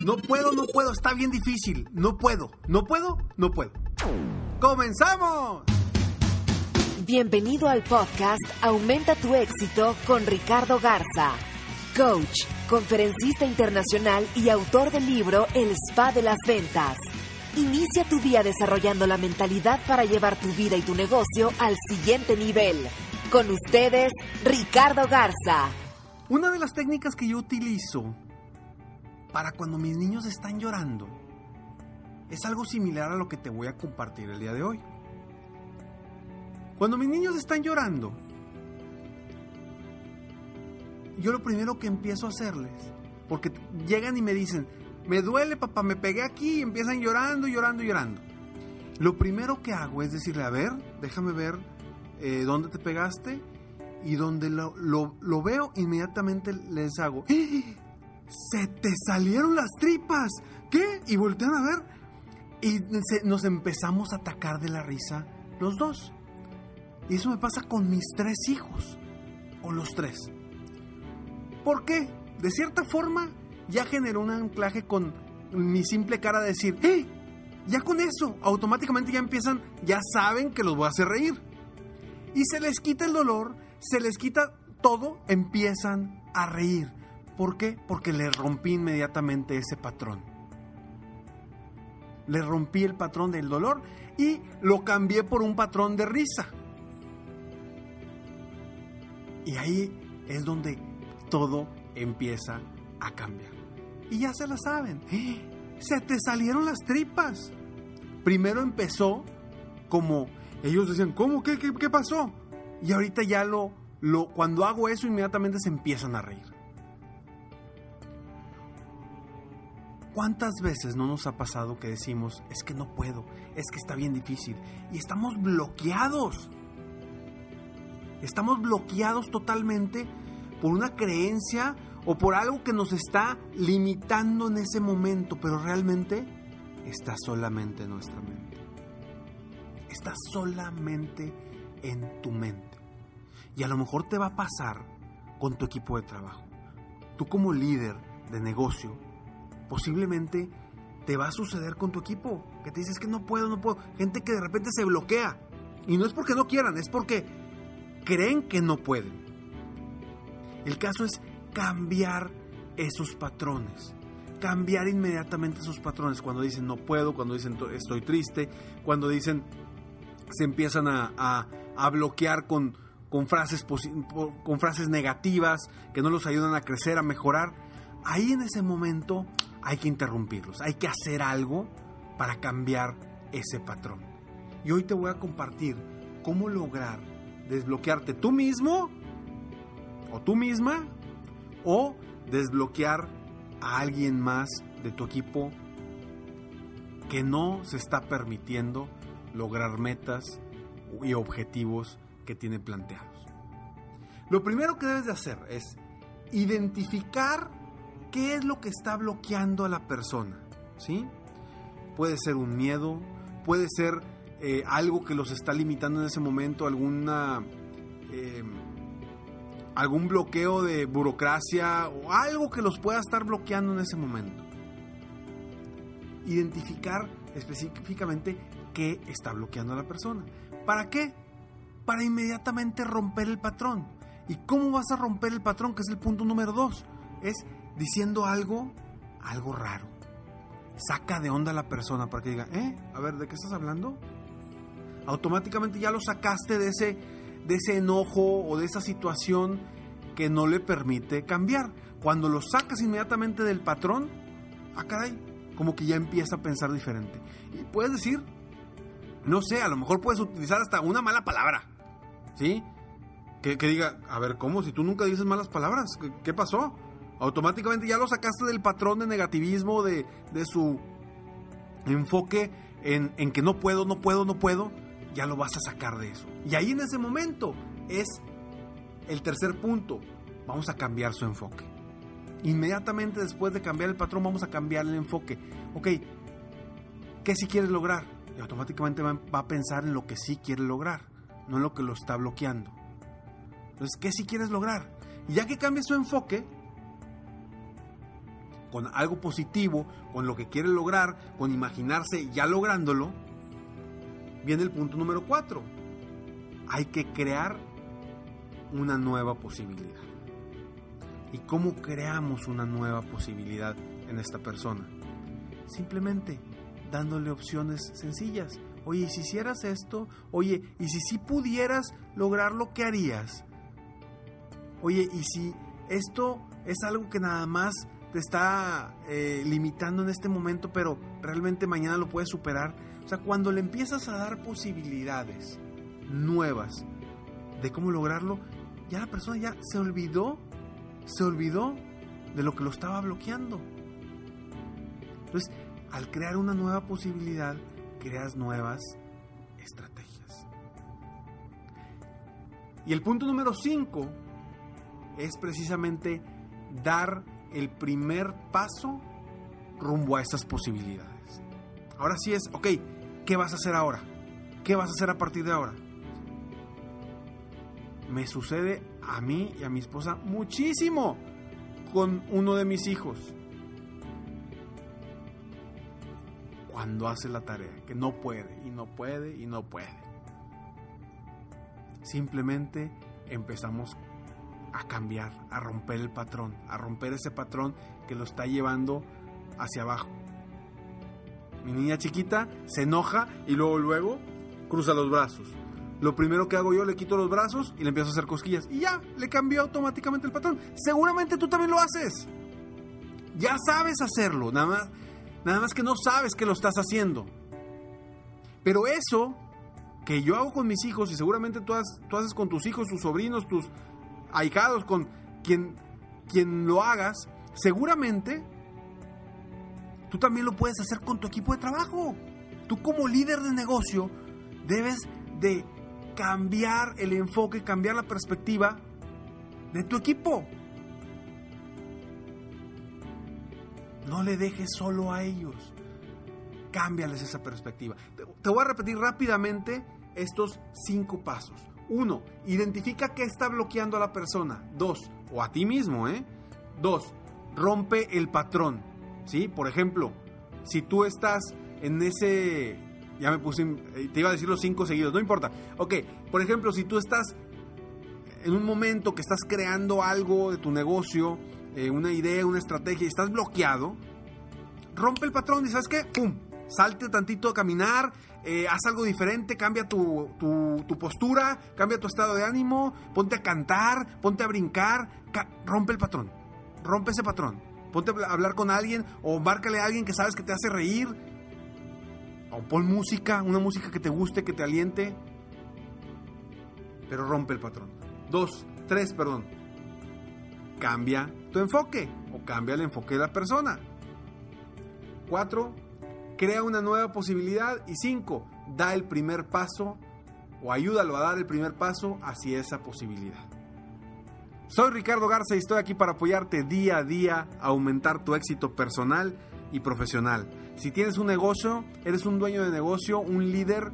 No puedo, no puedo, está bien difícil. No puedo, no puedo, no puedo. ¡Comenzamos! Bienvenido al podcast Aumenta tu éxito con Ricardo Garza, coach, conferencista internacional y autor del libro El Spa de las Ventas. Inicia tu día desarrollando la mentalidad para llevar tu vida y tu negocio al siguiente nivel. Con ustedes, Ricardo Garza. Una de las técnicas que yo utilizo para cuando mis niños están llorando es algo similar a lo que te voy a compartir el día de hoy. Cuando mis niños están llorando, yo lo primero que empiezo a hacerles, porque llegan y me dicen, me duele papá, me pegué aquí y empiezan llorando, llorando, llorando. Lo primero que hago es decirle, a ver, déjame ver eh, dónde te pegaste y donde lo, veo, inmediatamente les hago, ¡Ah! Se te salieron las tripas. ¿Qué? Y voltean a ver. Y nos empezamos a atacar de la risa los dos. Y eso me pasa con mis tres hijos. O los tres. ¿Por qué? De cierta forma, ya generó un anclaje con mi simple cara de decir, ¡eh! Ya con eso, automáticamente ya empiezan, ya saben que los voy a hacer reír. Y se les quita el dolor, se les quita todo, empiezan a reír. ¿Por qué? Porque le rompí inmediatamente ese patrón. Le rompí el patrón del dolor y lo cambié por un patrón de risa. Y ahí es donde todo empieza a cambiar. Y ya se la saben. Se te salieron las tripas. Primero empezó como ellos decían, ¿cómo? ¿Qué, qué, qué pasó? Y ahorita ya lo, lo, cuando hago eso, inmediatamente se empiezan a reír. ¿Cuántas veces no nos ha pasado que decimos, es que no puedo, es que está bien difícil? Y estamos bloqueados. Estamos bloqueados totalmente por una creencia o por algo que nos está limitando en ese momento, pero realmente está solamente en nuestra mente. Está solamente en tu mente. Y a lo mejor te va a pasar con tu equipo de trabajo. Tú como líder de negocio posiblemente te va a suceder con tu equipo, que te dices que no puedo, no puedo. Gente que de repente se bloquea. Y no es porque no quieran, es porque creen que no pueden. El caso es cambiar esos patrones. Cambiar inmediatamente esos patrones. Cuando dicen no puedo, cuando dicen estoy triste, cuando dicen se empiezan a, a, bloquear con, con, frases, con frases negativas que no los ayudan a crecer, a mejorar. Ahí en ese momento hay que interrumpirlos, hay que hacer algo para cambiar ese patrón. Y hoy te voy a compartir cómo lograr desbloquearte tú mismo o tú misma o desbloquear a alguien más de tu equipo que no se está permitiendo lograr metas y objetivos que tiene planteados. Lo primero que debes de hacer es identificar qué es lo que está bloqueando a la persona. ¿Sí? Puede ser un miedo, puede ser eh, algo que los está limitando en ese momento, alguna, eh, algún bloqueo de burocracia o algo que los pueda estar bloqueando en ese momento. Identificar específicamente qué está bloqueando a la persona. ¿Para qué? Para inmediatamente romper el patrón. ¿Y cómo vas a romper el patrón? Que es el punto número dos. Es diciendo algo, algo raro. saca de onda a la persona para que diga, ¿eh? A ver, ¿de qué estás hablando? Automáticamente ya lo sacaste de ese, de ese enojo o de esa situación que no le permite cambiar. Cuando lo sacas inmediatamente del patrón, ah, caray, como que ya empieza a pensar diferente. Y puedes decir, no sé, a lo mejor puedes utilizar hasta una mala palabra, ¿sí? Que, diga, a ver, ¿cómo? Si tú nunca dices malas palabras, ¿qué, pasó? Automáticamente ya lo sacaste del patrón de negativismo, de, de su enfoque en, en que no puedo, no puedo, no puedo, ya lo vas a sacar de eso. Y ahí en ese momento es el tercer punto, vamos a cambiar su enfoque. Inmediatamente después de cambiar el patrón vamos a cambiar el enfoque. Ok, ¿qué si quieres lograr? Y automáticamente va, a pensar en lo que sí quiere lograr, no en lo que lo está bloqueando. Entonces, ¿qué si quieres lograr? Y ya que cambie su enfoque, con algo positivo, con lo que quiere lograr, con imaginarse ya lográndolo, viene el punto número cuatro. Hay que crear una nueva posibilidad. ¿Y cómo creamos una nueva posibilidad en esta persona? Simplemente dándole opciones sencillas. Oye, ¿y si hicieras esto? Oye, ¿y si sí pudieras lograr lo que harías? Oye, ¿y si esto es algo que nada más te está eh, limitando en este momento, pero realmente mañana lo puedes superar? O sea, cuando le empiezas a dar posibilidades nuevas de cómo lograrlo, ya la persona ya se olvidó, se olvidó de lo que lo estaba bloqueando. Entonces, al crear una nueva posibilidad, creas nuevas estrategias. Y el punto número 5 es precisamente dar el primer paso rumbo a esas posibilidades. Ahora sí es, ok, ¿qué vas a hacer ahora? ¿Qué vas a hacer a partir de ahora? me sucede a mí y a mi esposa muchísimo con uno de mis hijos. Cuando hace la tarea, que no puede y no puede y no puede. Simplemente empezamos a cambiar, a romper el patrón, a romper ese patrón que lo está llevando hacia abajo. Mi niña chiquita se enoja y luego luego cruza los brazos lo primero que hago yo le quito los brazos y le empiezo a hacer cosquillas. Y ya, le cambió automáticamente el patrón. Seguramente tú también lo haces. Ya sabes hacerlo, nada más, nada más que no sabes que lo estás haciendo. Pero eso que yo hago con mis hijos y seguramente tú, tú haces con tus hijos, tus sobrinos, tus ahijados, con quien, quien lo hagas, seguramente tú también lo puedes hacer con tu equipo de trabajo. Tú como líder de negocio debes de cambiar el enfoque, cambiar la perspectiva de tu equipo. No le dejes solo a ellos. Cámbiales esa perspectiva. Te voy a repetir rápidamente estos cinco pasos. Uno, identifica qué está bloqueando a la persona. Dos, o a ti mismo, ¿eh? Dos, rompe el patrón. ¿Sí? Por ejemplo, si tú estás en ese ya me puse, eh, te iba a decir los cinco seguidos, no importa. Ok, por ejemplo, si tú estás en un momento que estás creando algo de tu negocio, eh, una idea, una estrategia, y estás bloqueado, rompe el patrón y ¿sabes qué? ¡Pum! Salte tantito a caminar, eh, haz algo diferente, cambia tu, tu, postura, cambia tu estado de ánimo, ponte a cantar, ponte a brincar, rompe el patrón, rompe ese patrón. Ponte a hablar con alguien o márcale a alguien que sabes que te hace reír, o pon música, una música que te guste, que te aliente, pero rompe el patrón. Dos, tres, perdón. Cambia tu enfoque o cambia el enfoque de la persona. Cuatro, crea una nueva posibilidad. Y cinco, da el primer paso o ayúdalo a dar el primer paso hacia esa posibilidad. Soy Ricardo Garza y estoy aquí para apoyarte día a día a aumentar tu éxito personal y profesional. Si tienes un negocio, eres un dueño de negocio, un líder,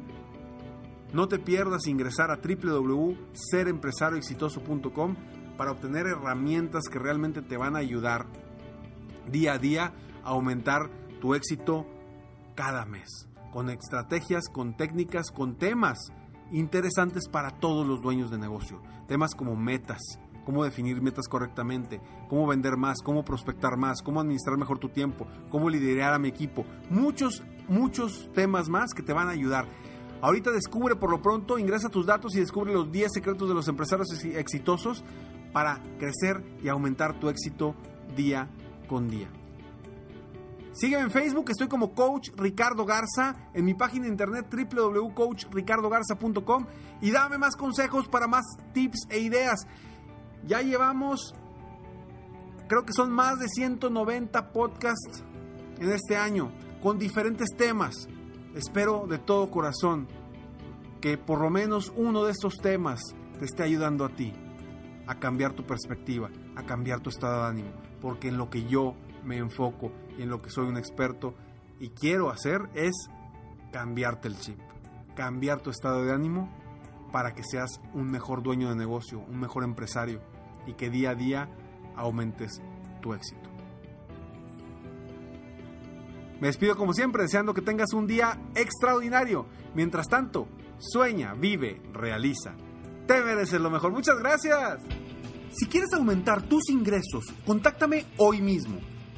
no te pierdas ingresar a www.serempresarioexitoso.com para obtener herramientas que realmente te van a ayudar día a día a aumentar tu éxito cada mes, con estrategias, con técnicas, con temas interesantes para todos los dueños de negocio, temas como metas, cómo definir metas correctamente, cómo vender más, cómo prospectar más, cómo administrar mejor tu tiempo, cómo liderar a mi equipo. Muchos, muchos temas más que te van a ayudar. Ahorita descubre por lo pronto, ingresa tus datos y descubre los 10 secretos de los empresarios exitosos para crecer y aumentar tu éxito día con día. Sígueme en Facebook, estoy como Coach Ricardo Garza, en mi página de internet www.coachricardogarza.com y dame más consejos para más tips e ideas. Ya llevamos, creo que son más de 190 podcasts en este año con diferentes temas. Espero de todo corazón que por lo menos uno de estos temas te esté ayudando a ti a cambiar tu perspectiva, a cambiar tu estado de ánimo, porque en lo que yo me enfoco en lo que soy un experto y quiero hacer es cambiarte el chip, cambiar tu estado de ánimo para que seas un mejor dueño de negocio, un mejor empresario y que día a día aumentes tu éxito. Me despido como siempre deseando que tengas un día extraordinario. Mientras tanto, sueña, vive, realiza. Te mereces lo mejor. Muchas gracias. Si quieres aumentar tus ingresos, contáctame hoy mismo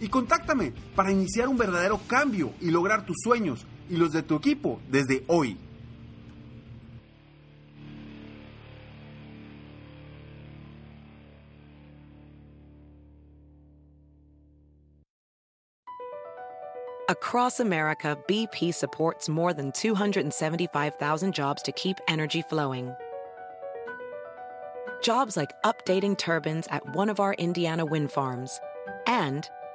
y contáctame para iniciar un verdadero cambio y lograr tus sueños y los de tu equipo desde hoy. Across America, BP supports more than 275,000 jobs to keep energy flowing. Jobs like updating turbines at one of our Indiana wind farms and